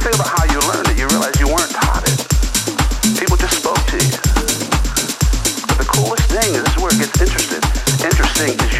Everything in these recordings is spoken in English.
think about how you learned it, you realize you weren't taught it. People just spoke to you. But the coolest thing, is this is where it gets interesting. Interesting is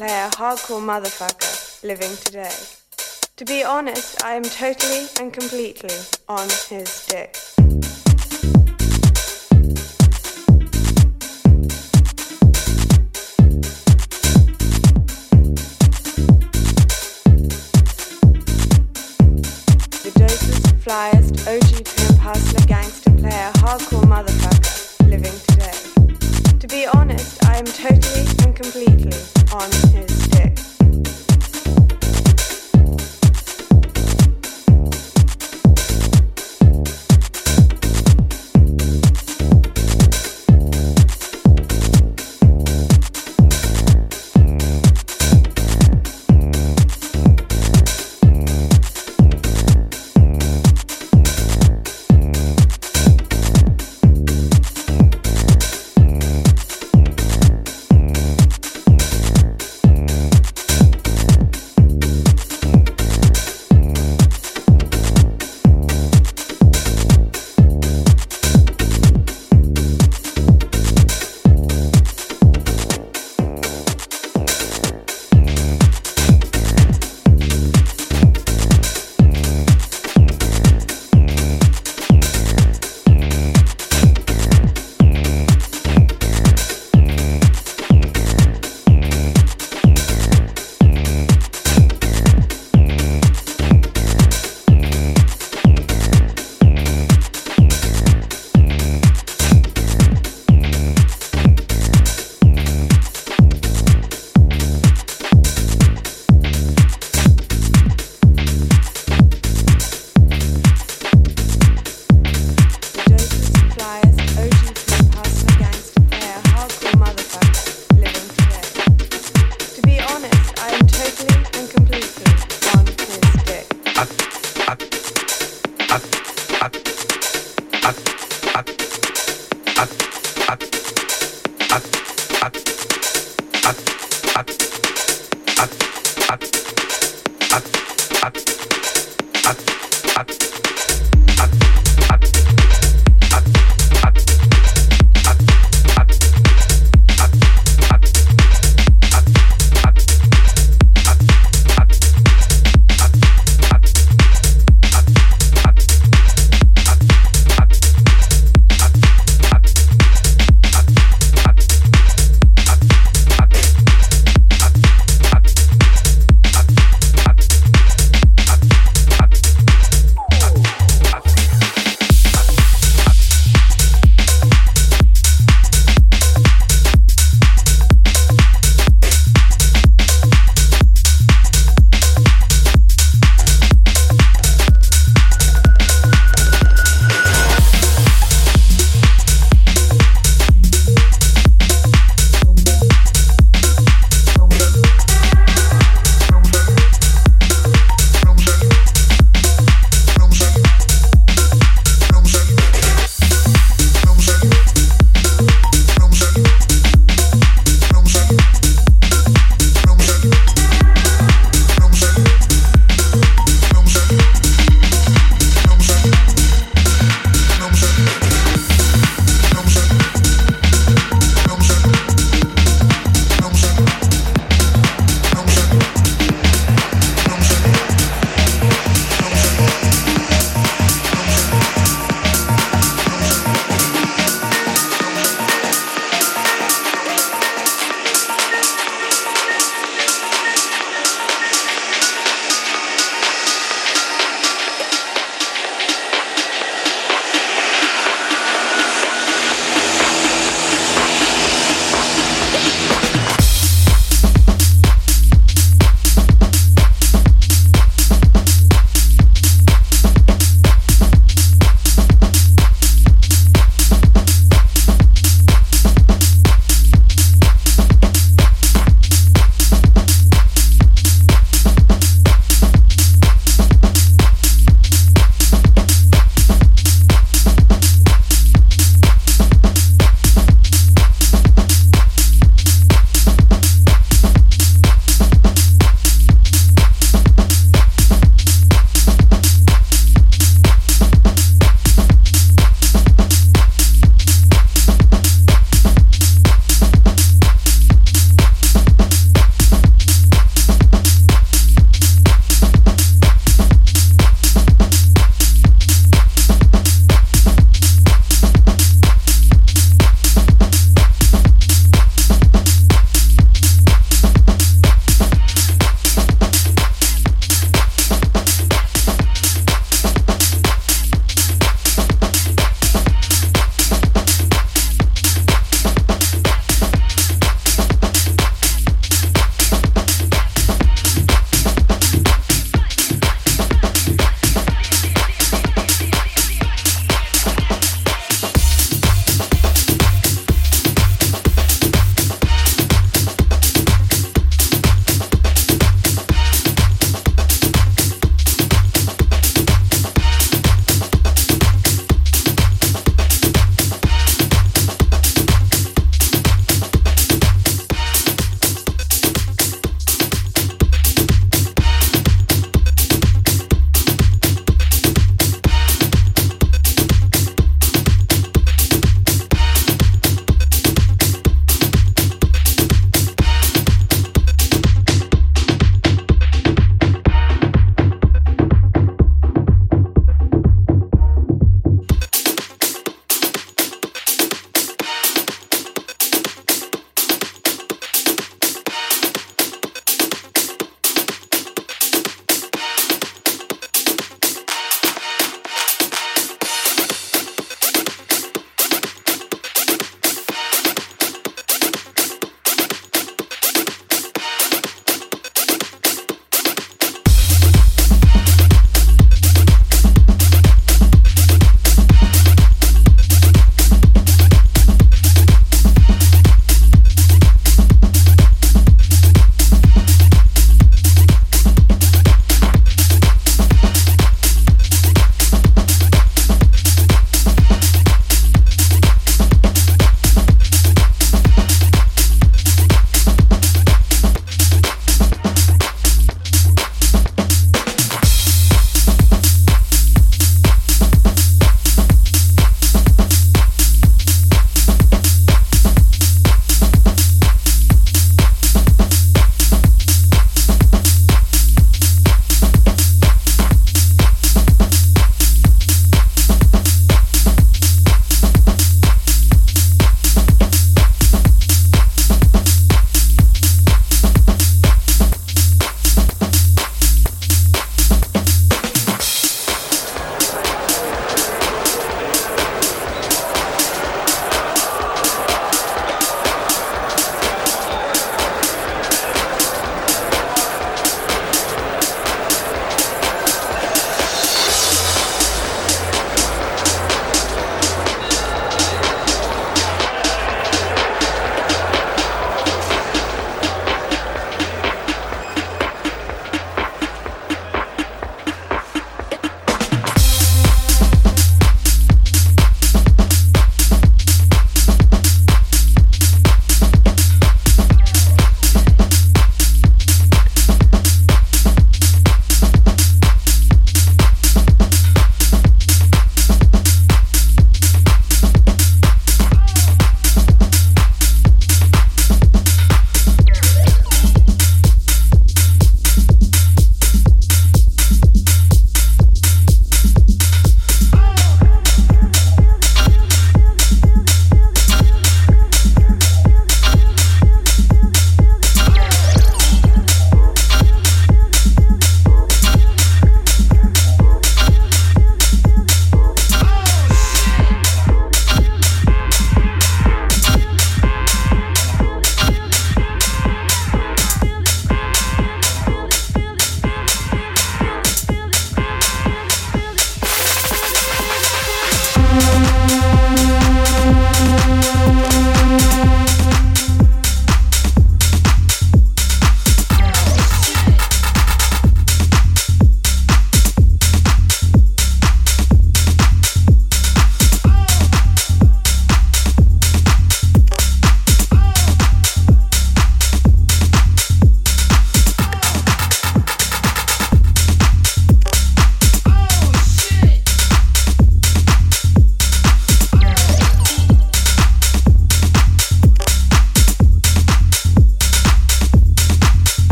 player, hardcore motherfucker living today. To be honest, I am totally and completely on his dick. The dopest, flyest, OG pimp, hustler, gangster, player, hardcore motherfucker living today. To be honest, I am totally and completely on ab, ab, ab, ab, ab.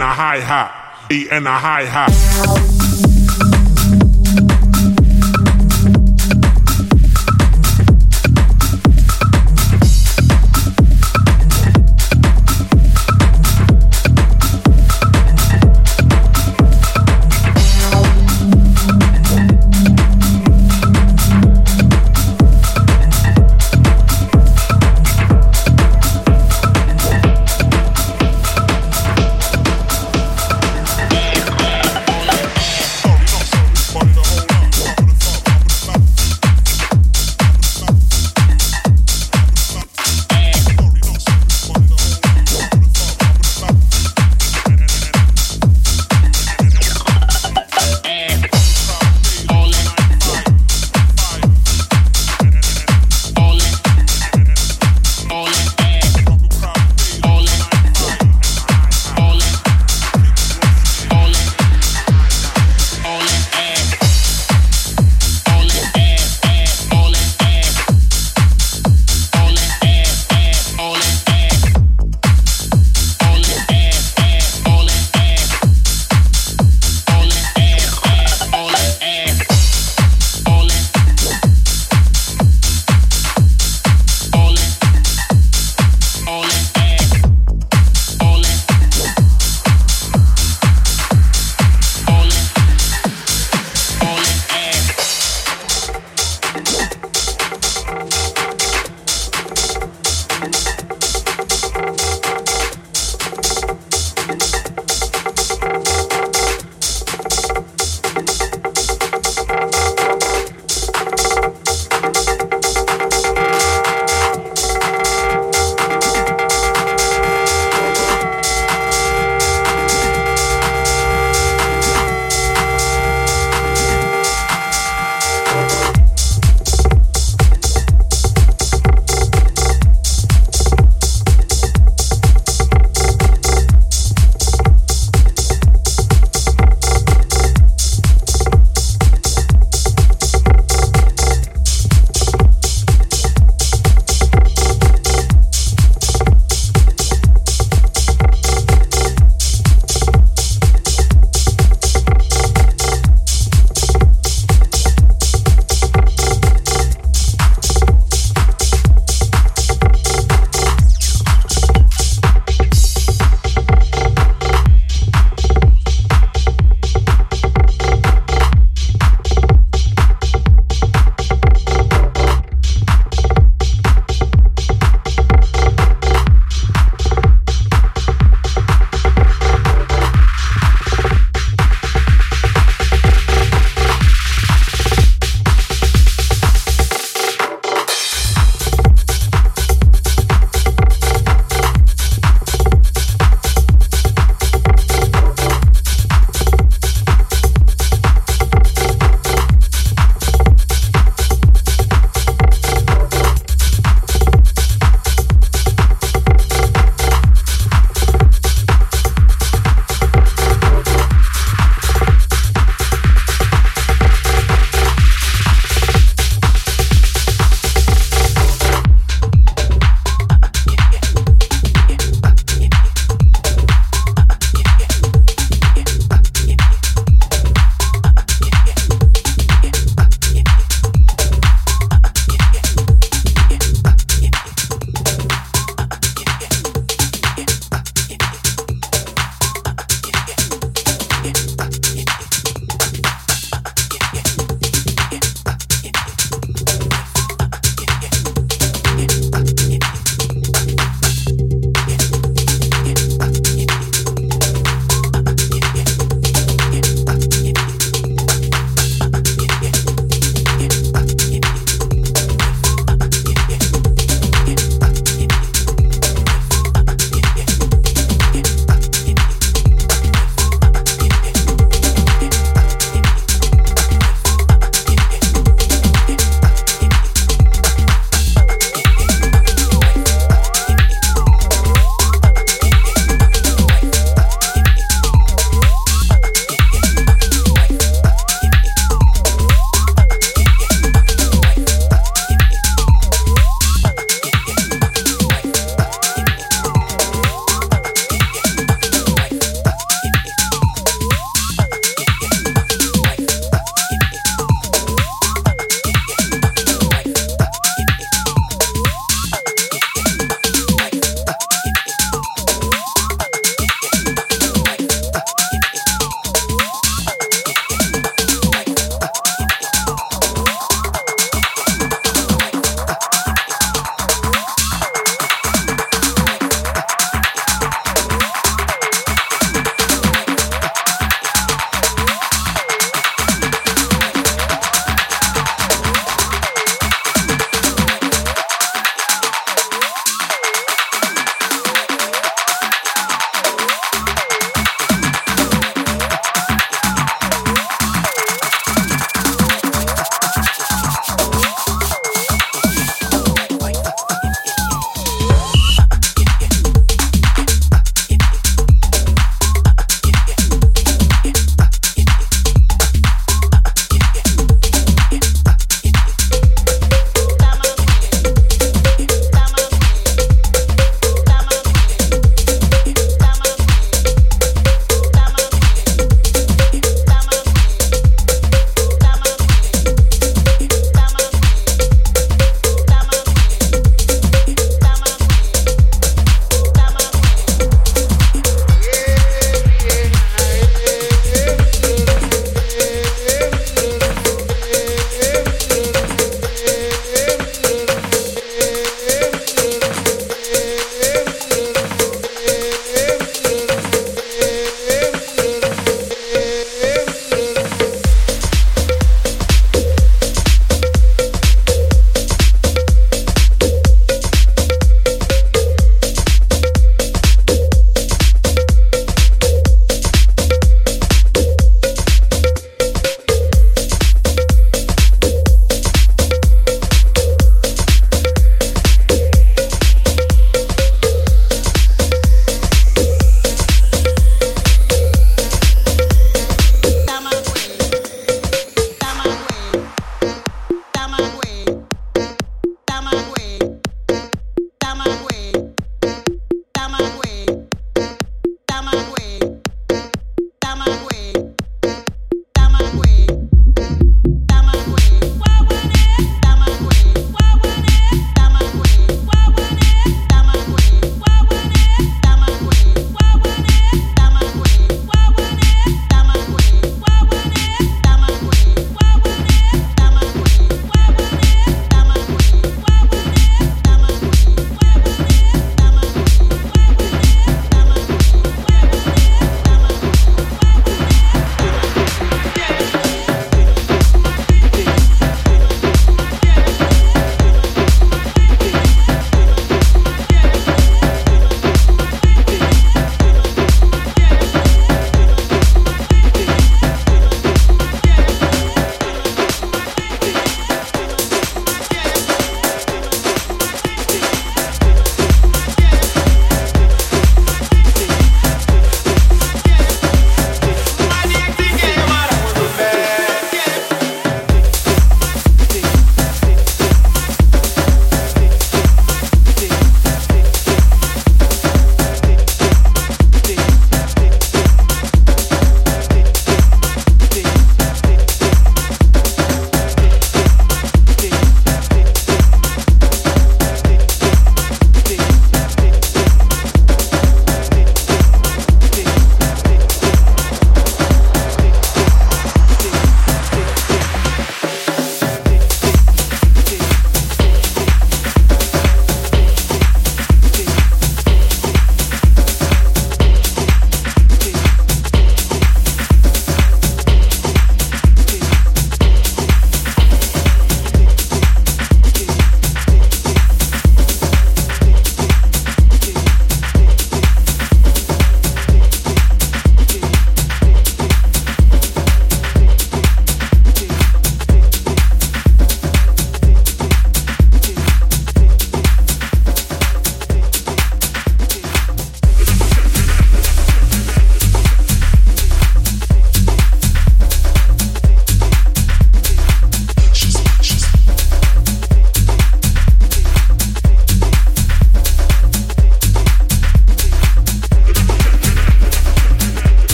And a hi hat, and a hi hat.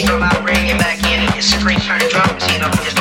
She come out bringing back in and just scream, turn drum machine up, just